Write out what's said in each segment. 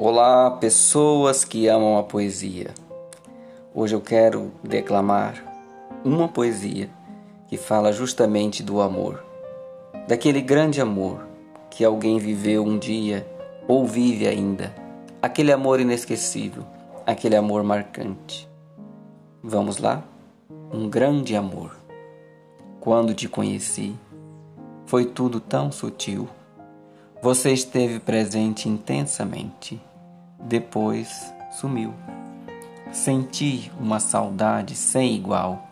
Olá, pessoas que amam a poesia. Hoje eu quero declamar uma poesia que fala justamente do amor, daquele grande amor que alguém viveu um dia ou vive ainda, aquele amor inesquecível, aquele amor marcante. Vamos lá? Um grande amor. Quando te conheci, foi tudo tão sutil. Você esteve presente intensamente, depois sumiu. Senti uma saudade sem igual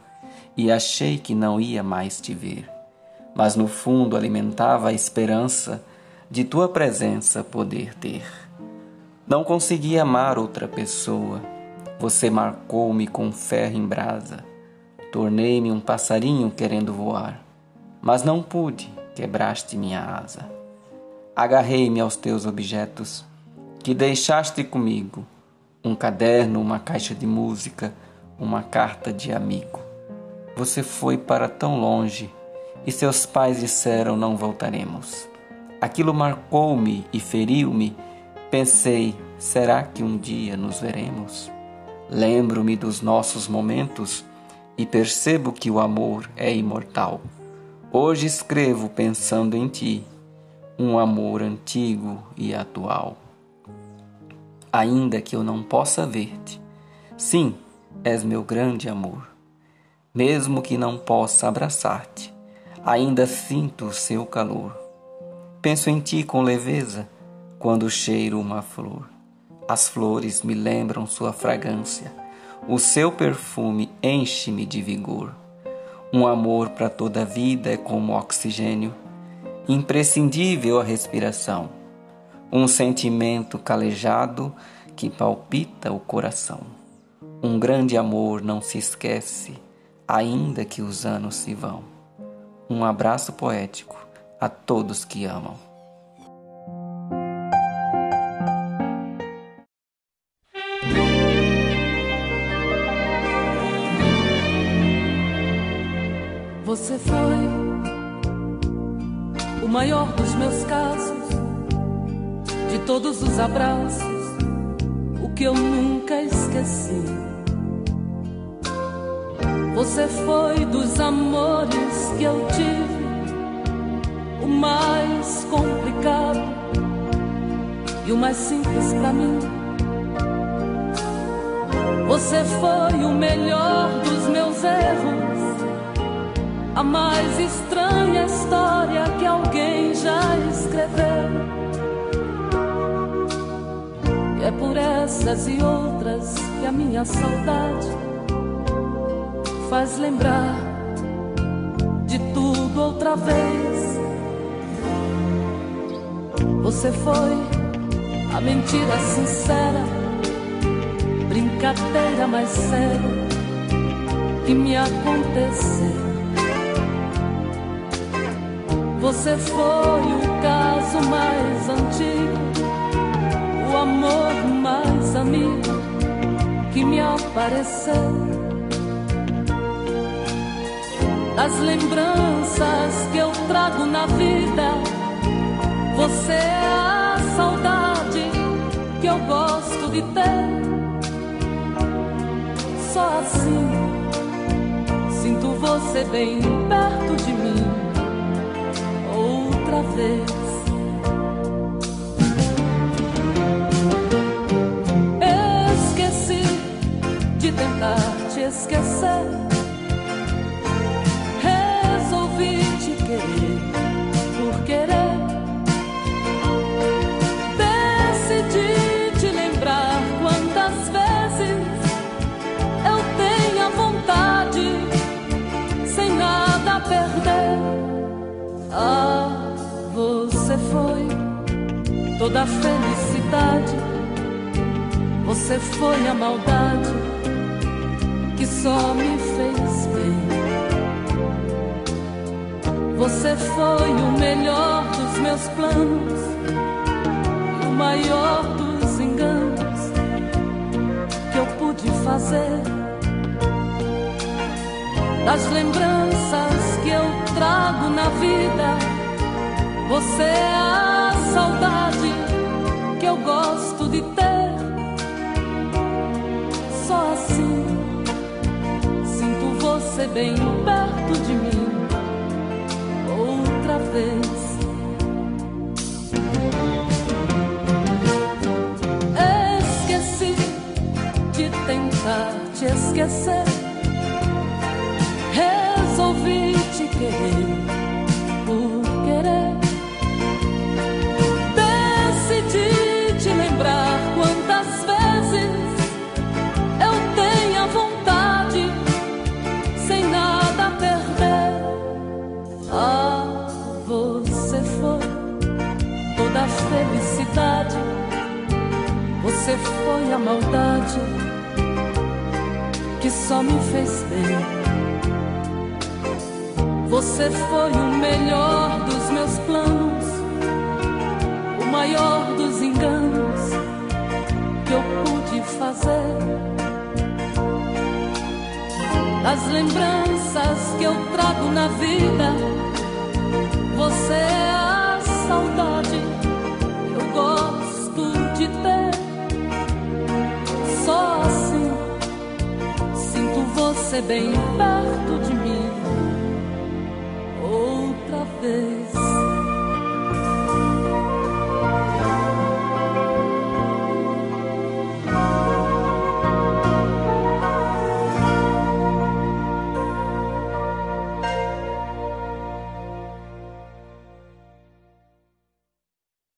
e achei que não ia mais te ver, mas no fundo alimentava a esperança de tua presença poder ter. Não consegui amar outra pessoa, você marcou-me com ferro em brasa, tornei-me um passarinho querendo voar, mas não pude quebraste minha asa. Agarrei-me aos teus objetos que deixaste comigo, um caderno, uma caixa de música, uma carta de amigo. Você foi para tão longe e seus pais disseram não voltaremos. Aquilo marcou-me e feriu-me. Pensei, será que um dia nos veremos? Lembro-me dos nossos momentos e percebo que o amor é imortal. Hoje escrevo pensando em ti, um amor antigo e atual. Ainda que eu não possa ver-te, sim, és meu grande amor. Mesmo que não possa abraçar-te, ainda sinto o seu calor. Penso em ti com leveza quando cheiro uma flor. As flores me lembram sua fragrância, o seu perfume enche-me de vigor. Um amor para toda a vida é como oxigênio, imprescindível a respiração. Um sentimento calejado que palpita o coração. Um grande amor não se esquece, ainda que os anos se vão. Um abraço poético a todos que amam. Você foi o maior dos meus casos, todos os abraços, o que eu nunca esqueci. Você foi dos amores que eu tive, o mais complicado e o mais simples para mim. Você foi o melhor dos meus erros a mais estranha história que alguém já escreveu. É por essas e outras que a minha saudade faz lembrar de tudo outra vez. Você foi a mentira sincera, brincadeira mais séria que me aconteceu. Você foi o caso mais antigo, amor mais amigo que me apareceu. Das lembranças que eu trago na vida, você é a saudade que eu gosto de ter. Só assim sinto você bem perto de mim outra vez. Perder. Ah, você foi toda a felicidade, você foi a maldade que só me fez bem. Você foi o melhor dos meus planos, o maior dos enganos que eu pude fazer das lembranças que eu trago na vida. Você é a saudade que eu gosto de ter. Só assim sinto você bem perto de mim outra vez. Esqueci de tentar te esquecer Você foi a maldade que só me fez bem. Você foi o melhor dos meus planos, o maior dos enganos que eu pude fazer. Das lembranças que eu trago na vida, você é a saudade você bem perto de mim outra vez.